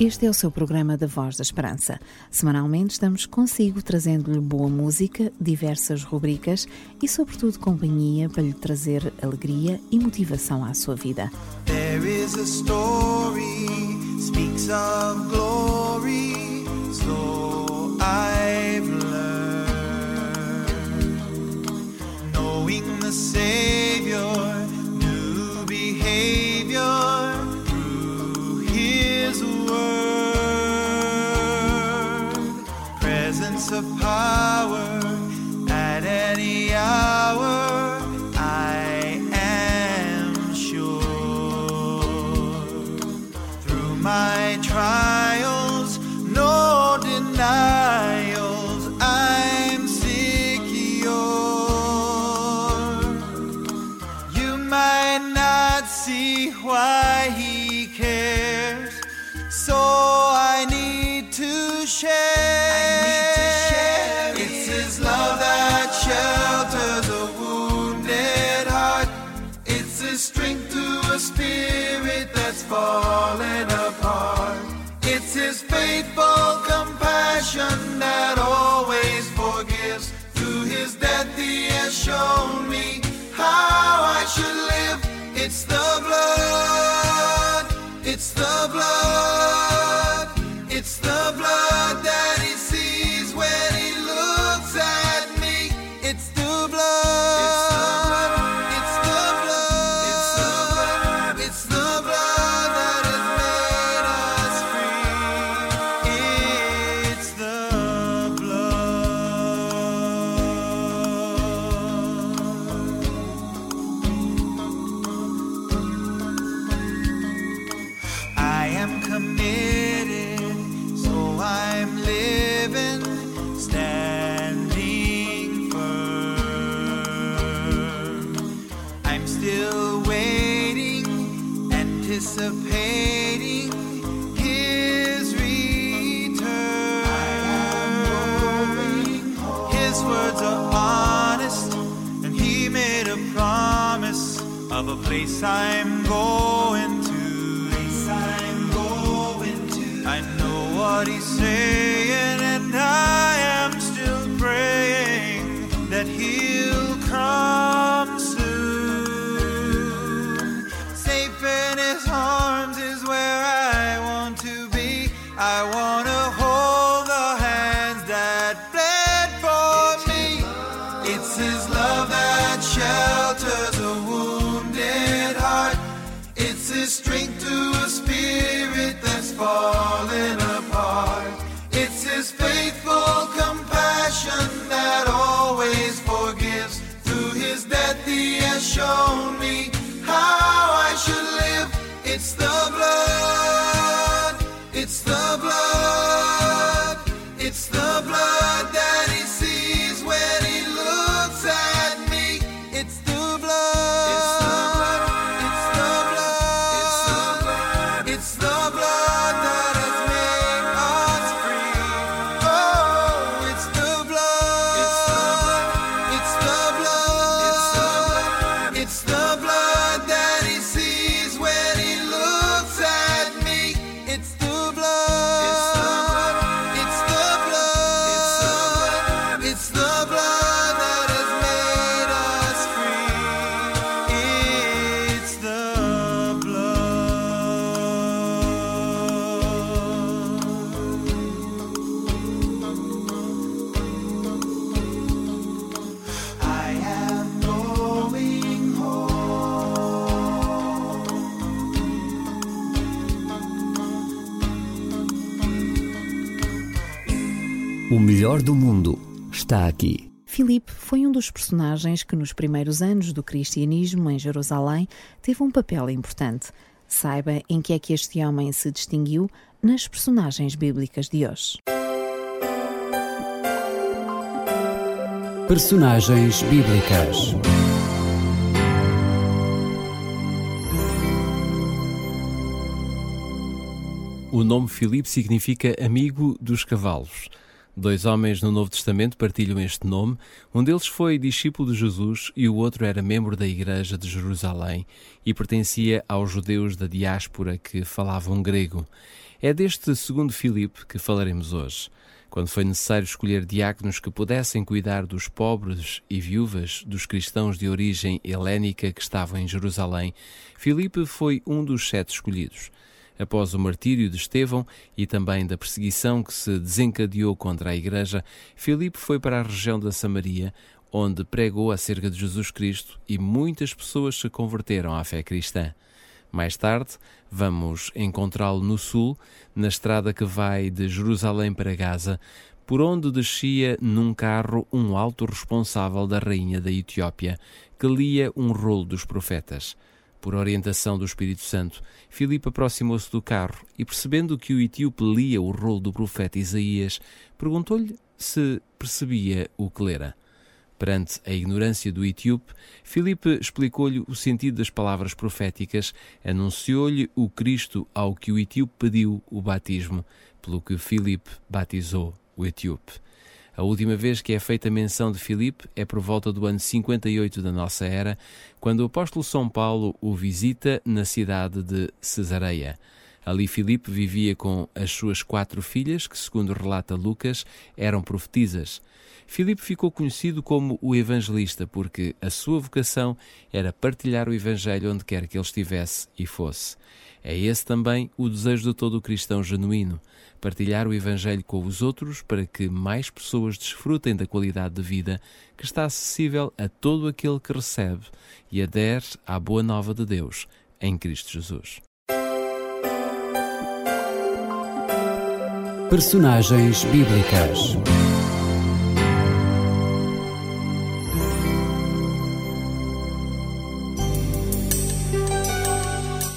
Este é o seu programa da Voz da Esperança. Semanalmente estamos consigo trazendo-lhe boa música, diversas rubricas e, sobretudo, companhia para lhe trazer alegria e motivação à sua vida. There is a story, speaks of glory, so I've learned. Knowing the Savior, apart. Through his death, he has shown me how I should live. It's the blood, of a place I'm going It's the O melhor do mundo está aqui. Filipe foi um dos personagens que, nos primeiros anos do cristianismo em Jerusalém, teve um papel importante. Saiba em que é que este homem se distinguiu nas personagens bíblicas de hoje. Personagens bíblicas. O nome Filipe significa amigo dos cavalos. Dois homens no Novo Testamento partilham este nome. Um deles foi discípulo de Jesus e o outro era membro da Igreja de Jerusalém e pertencia aos judeus da diáspora que falavam grego. É deste segundo Filipe que falaremos hoje. Quando foi necessário escolher diáconos que pudessem cuidar dos pobres e viúvas dos cristãos de origem helénica que estavam em Jerusalém, Filipe foi um dos sete escolhidos. Após o martírio de Estevão e também da perseguição que se desencadeou contra a Igreja, Filipe foi para a região da Samaria, onde pregou acerca de Jesus Cristo e muitas pessoas se converteram à fé cristã. Mais tarde, vamos encontrá-lo no sul, na estrada que vai de Jerusalém para Gaza, por onde descia num carro um alto responsável da rainha da Etiópia, que lia um rolo dos profetas. Por orientação do Espírito Santo, Filipe aproximou-se do carro e, percebendo que o etíope lia o rolo do profeta Isaías, perguntou-lhe se percebia o que lera. Perante a ignorância do etíope, Filipe explicou-lhe o sentido das palavras proféticas, anunciou-lhe o Cristo ao que o etíope pediu o batismo, pelo que Filipe batizou o etíope. A última vez que é feita menção de Filipe é por volta do ano 58 da nossa era, quando o apóstolo São Paulo o visita na cidade de Cesareia. Ali Filipe vivia com as suas quatro filhas, que, segundo relata Lucas, eram profetisas. Filipe ficou conhecido como o evangelista porque a sua vocação era partilhar o evangelho onde quer que ele estivesse e fosse. É esse também o desejo de todo o cristão genuíno, partilhar o evangelho com os outros para que mais pessoas desfrutem da qualidade de vida que está acessível a todo aquele que recebe e adere à boa nova de Deus em Cristo Jesus. Personagens bíblicas.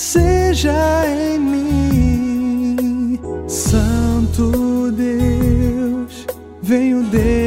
Sei que tudo pode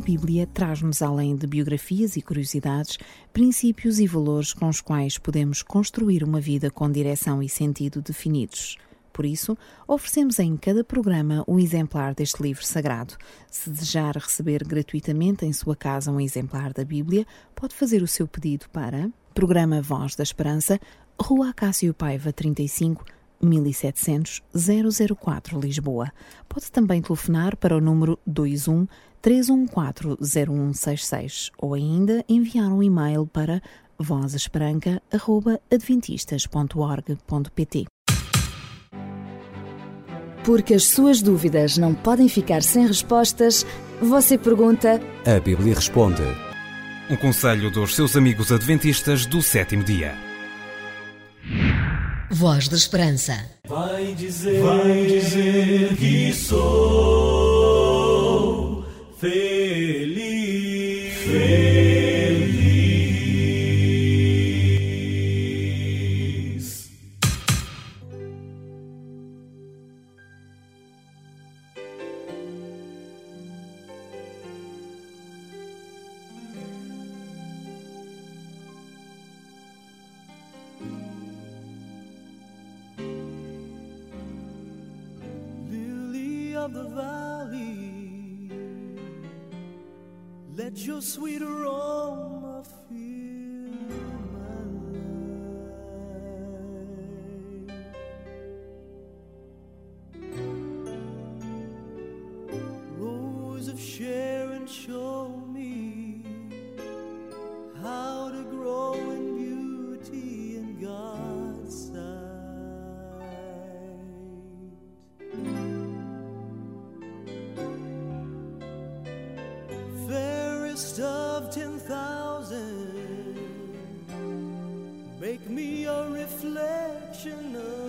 Bíblia traz-nos, além de biografias e curiosidades, princípios e valores com os quais podemos construir uma vida com direção e sentido definidos. Por isso, oferecemos em cada programa um exemplar deste livro sagrado. Se desejar receber gratuitamente em sua casa um exemplar da Bíblia, pode fazer o seu pedido para Programa Voz da Esperança, Rua Acácio Paiva 35, 1700 004 Lisboa. Pode também telefonar para o número 21 314 0166 ou ainda enviar um e-mail para vozesperanca.adventistas.org.pt. Porque as suas dúvidas não podem ficar sem respostas, você pergunta. A Bíblia responde. Um conselho dos seus amigos adventistas do sétimo dia. Voz da Esperança. Vai dizer, vai dizer que sou Things show me how to grow in beauty in God's sight. fairest of ten thousand. Make me a reflection of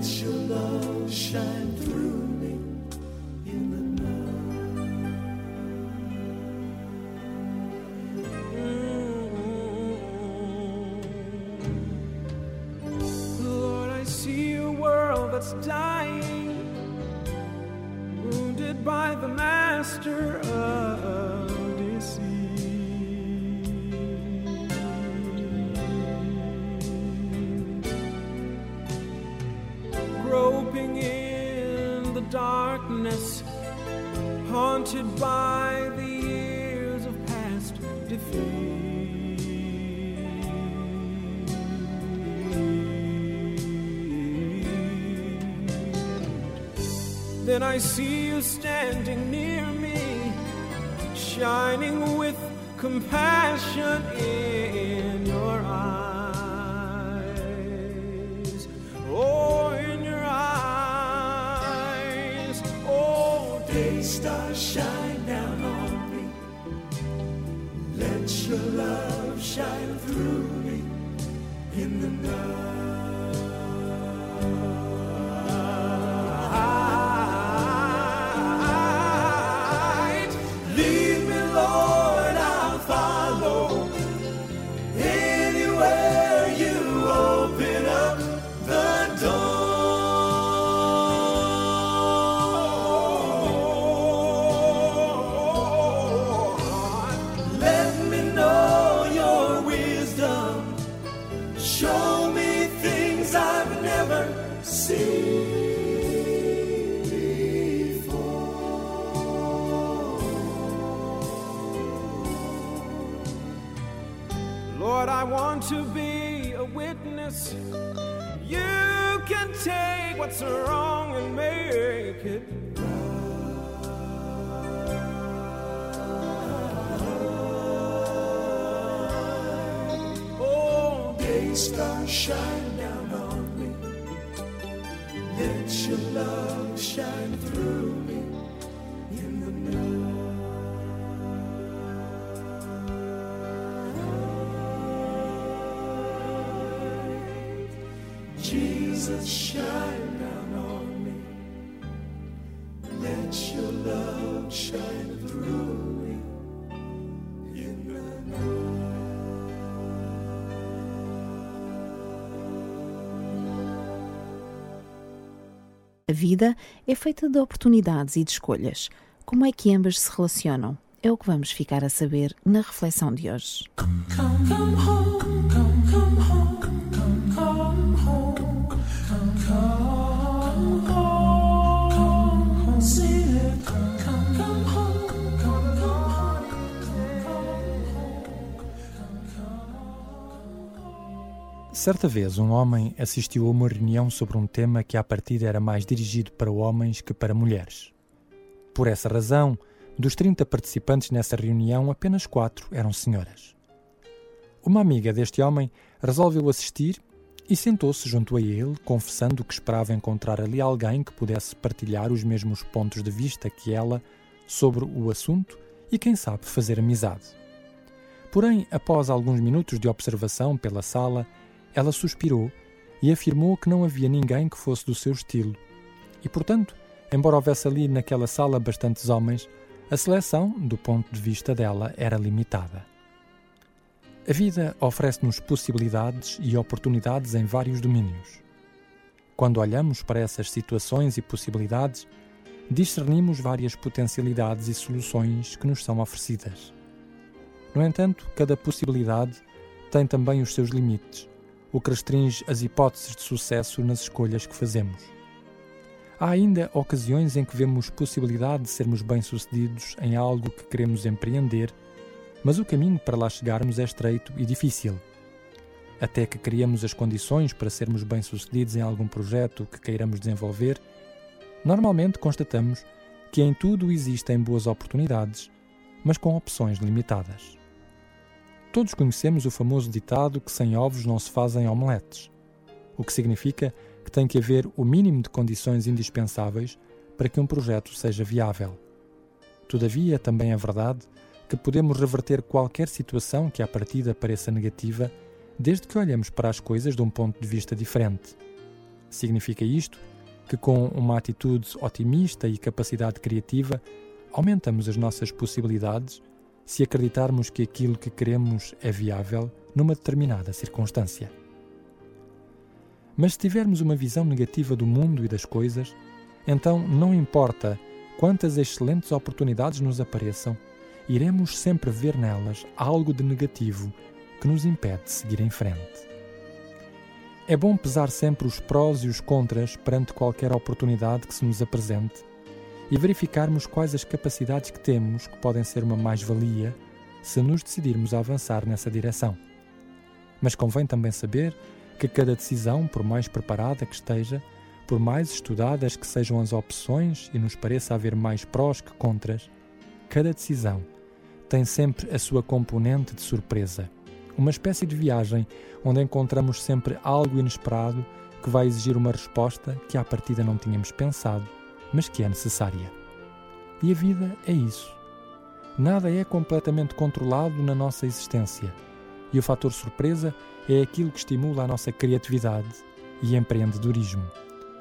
Let your love shine through I see you standing near me, shining with compassion in your eyes. Oh, in your eyes. Oh, day star shine down on me. Let your love shine through me in the night. never seen. Lord, I want to be a witness. You can take what's wrong and make it right. Oh, day star shine. A vida é feita de oportunidades e de escolhas. Como é que ambas se relacionam? É o que vamos ficar a saber na reflexão de hoje. Certa vez, um homem assistiu a uma reunião sobre um tema que, à partida, era mais dirigido para homens que para mulheres. Por essa razão, dos 30 participantes nessa reunião, apenas quatro eram senhoras. Uma amiga deste homem resolveu assistir e sentou-se junto a ele, confessando que esperava encontrar ali alguém que pudesse partilhar os mesmos pontos de vista que ela sobre o assunto e, quem sabe, fazer amizade. Porém, após alguns minutos de observação pela sala, ela suspirou e afirmou que não havia ninguém que fosse do seu estilo. E, portanto, embora houvesse ali naquela sala bastantes homens, a seleção, do ponto de vista dela, era limitada. A vida oferece-nos possibilidades e oportunidades em vários domínios. Quando olhamos para essas situações e possibilidades, discernimos várias potencialidades e soluções que nos são oferecidas. No entanto, cada possibilidade tem também os seus limites, o que restringe as hipóteses de sucesso nas escolhas que fazemos. Há ainda ocasiões em que vemos possibilidade de sermos bem-sucedidos em algo que queremos empreender, mas o caminho para lá chegarmos é estreito e difícil. Até que criamos as condições para sermos bem-sucedidos em algum projeto que queiramos desenvolver, normalmente constatamos que em tudo existem boas oportunidades, mas com opções limitadas. Todos conhecemos o famoso ditado que sem ovos não se fazem omeletes, o que significa que tem que haver o mínimo de condições indispensáveis para que um projeto seja viável. Todavia, também é verdade que podemos reverter qualquer situação que à partida pareça negativa, desde que olhemos para as coisas de um ponto de vista diferente. Significa isto que, com uma atitude otimista e capacidade criativa, aumentamos as nossas possibilidades se acreditarmos que aquilo que queremos é viável numa determinada circunstância. Mas se tivermos uma visão negativa do mundo e das coisas, então não importa quantas excelentes oportunidades nos apareçam, iremos sempre ver nelas algo de negativo que nos impede de seguir em frente. É bom pesar sempre os prós e os contras perante qualquer oportunidade que se nos apresente e verificarmos quais as capacidades que temos que podem ser uma mais-valia se nos decidirmos a avançar nessa direção. Mas convém também saber que cada decisão, por mais preparada que esteja, por mais estudadas que sejam as opções e nos pareça haver mais prós que contras, cada decisão tem sempre a sua componente de surpresa, uma espécie de viagem onde encontramos sempre algo inesperado que vai exigir uma resposta que à partida não tínhamos pensado mas que é necessária. E a vida é isso. Nada é completamente controlado na nossa existência, e o fator surpresa é aquilo que estimula a nossa criatividade e empreendedorismo,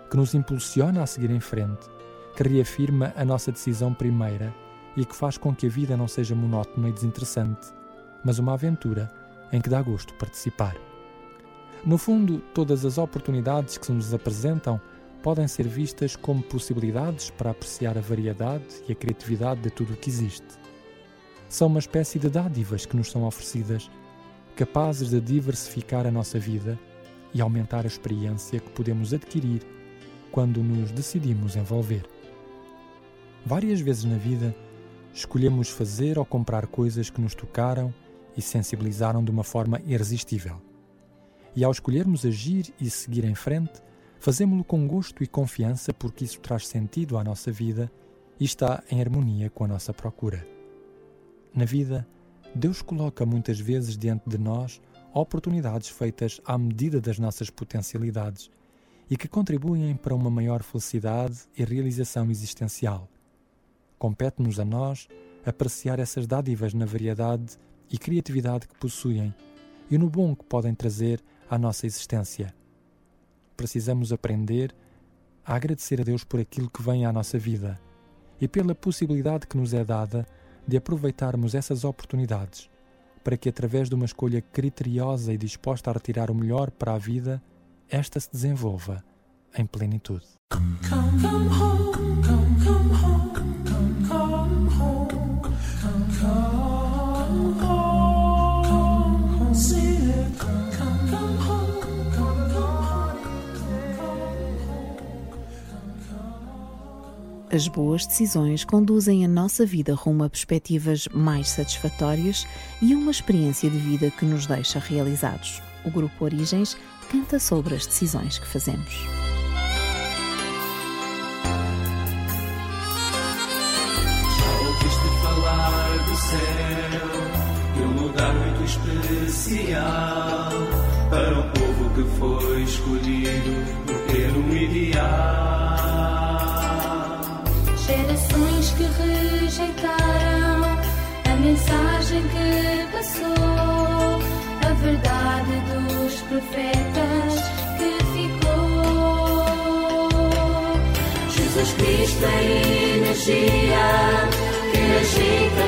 que nos impulsiona a seguir em frente, que reafirma a nossa decisão primeira e que faz com que a vida não seja monótona e desinteressante, mas uma aventura em que dá gosto participar. No fundo, todas as oportunidades que se nos apresentam podem ser vistas como possibilidades para apreciar a variedade e a criatividade de tudo o que existe. São uma espécie de dádivas que nos são oferecidas, capazes de diversificar a nossa vida e aumentar a experiência que podemos adquirir quando nos decidimos envolver. Várias vezes na vida, escolhemos fazer ou comprar coisas que nos tocaram e sensibilizaram de uma forma irresistível. E ao escolhermos agir e seguir em frente, fazemos-lo com gosto e confiança porque isso traz sentido à nossa vida e está em harmonia com a nossa procura. Na vida, Deus coloca muitas vezes diante de nós oportunidades feitas à medida das nossas potencialidades e que contribuem para uma maior felicidade e realização existencial. Compete-nos a nós apreciar essas dádivas na variedade e criatividade que possuem e no bom que podem trazer à nossa existência. Precisamos aprender a agradecer a Deus por aquilo que vem à nossa vida e pela possibilidade que nos é dada de aproveitarmos essas oportunidades para que, através de uma escolha criteriosa e disposta a retirar o melhor para a vida, esta se desenvolva em plenitude. As boas decisões conduzem a nossa vida rumo a perspectivas mais satisfatórias e uma experiência de vida que nos deixa realizados. O Grupo Origens canta sobre as decisões que fazemos. Já ouviste falar do céu, de um lugar muito especial para um povo que foi escolhido por ter um ideal. Gerações que rejeitaram a mensagem que passou, a verdade dos profetas que ficou. Jesus Cristo é energia que agita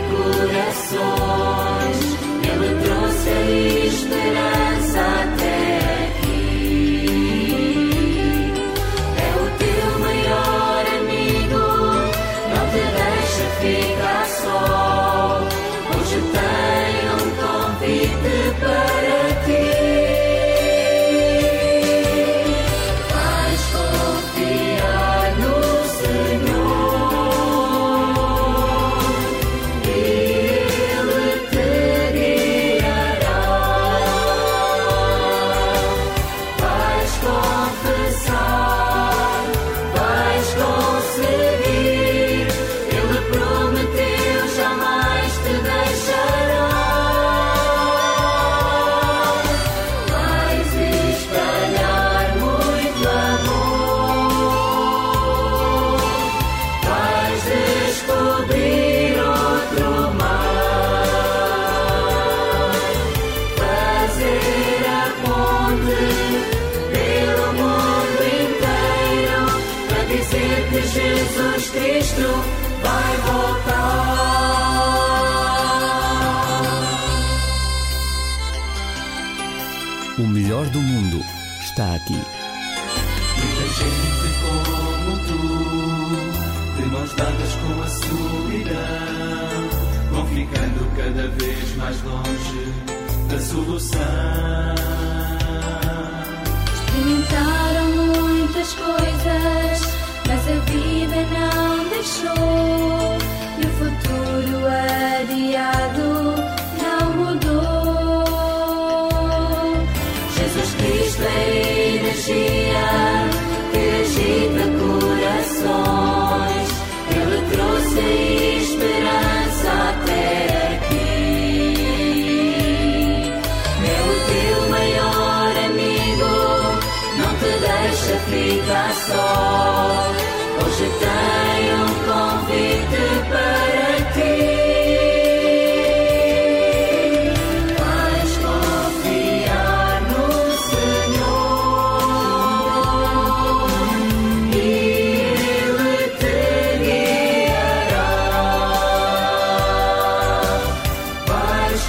corações. Ele trouxe a esperança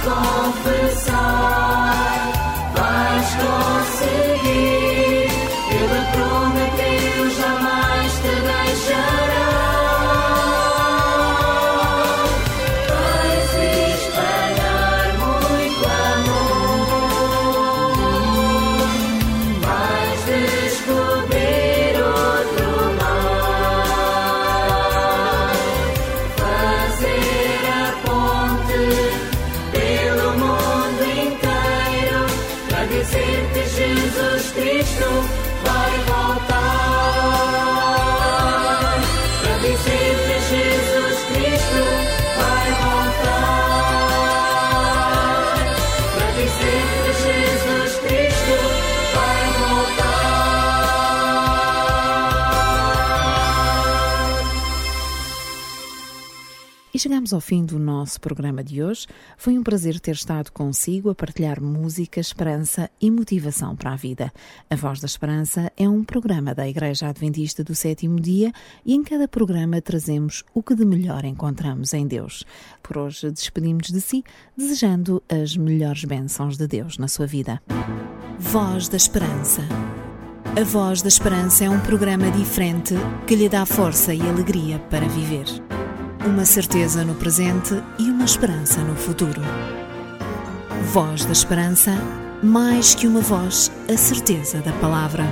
confessar, vais confessar. E chegamos ao fim do nosso programa de hoje. Foi um prazer ter estado consigo a partilhar música, esperança e motivação para a vida. A Voz da Esperança é um programa da Igreja Adventista do Sétimo Dia e em cada programa trazemos o que de melhor encontramos em Deus. Por hoje despedimos de si, desejando as melhores bênçãos de Deus na sua vida. Voz da Esperança. A Voz da Esperança é um programa diferente que lhe dá força e alegria para viver. Uma certeza no presente e uma esperança no futuro. Voz da Esperança, mais que uma voz, a certeza da palavra.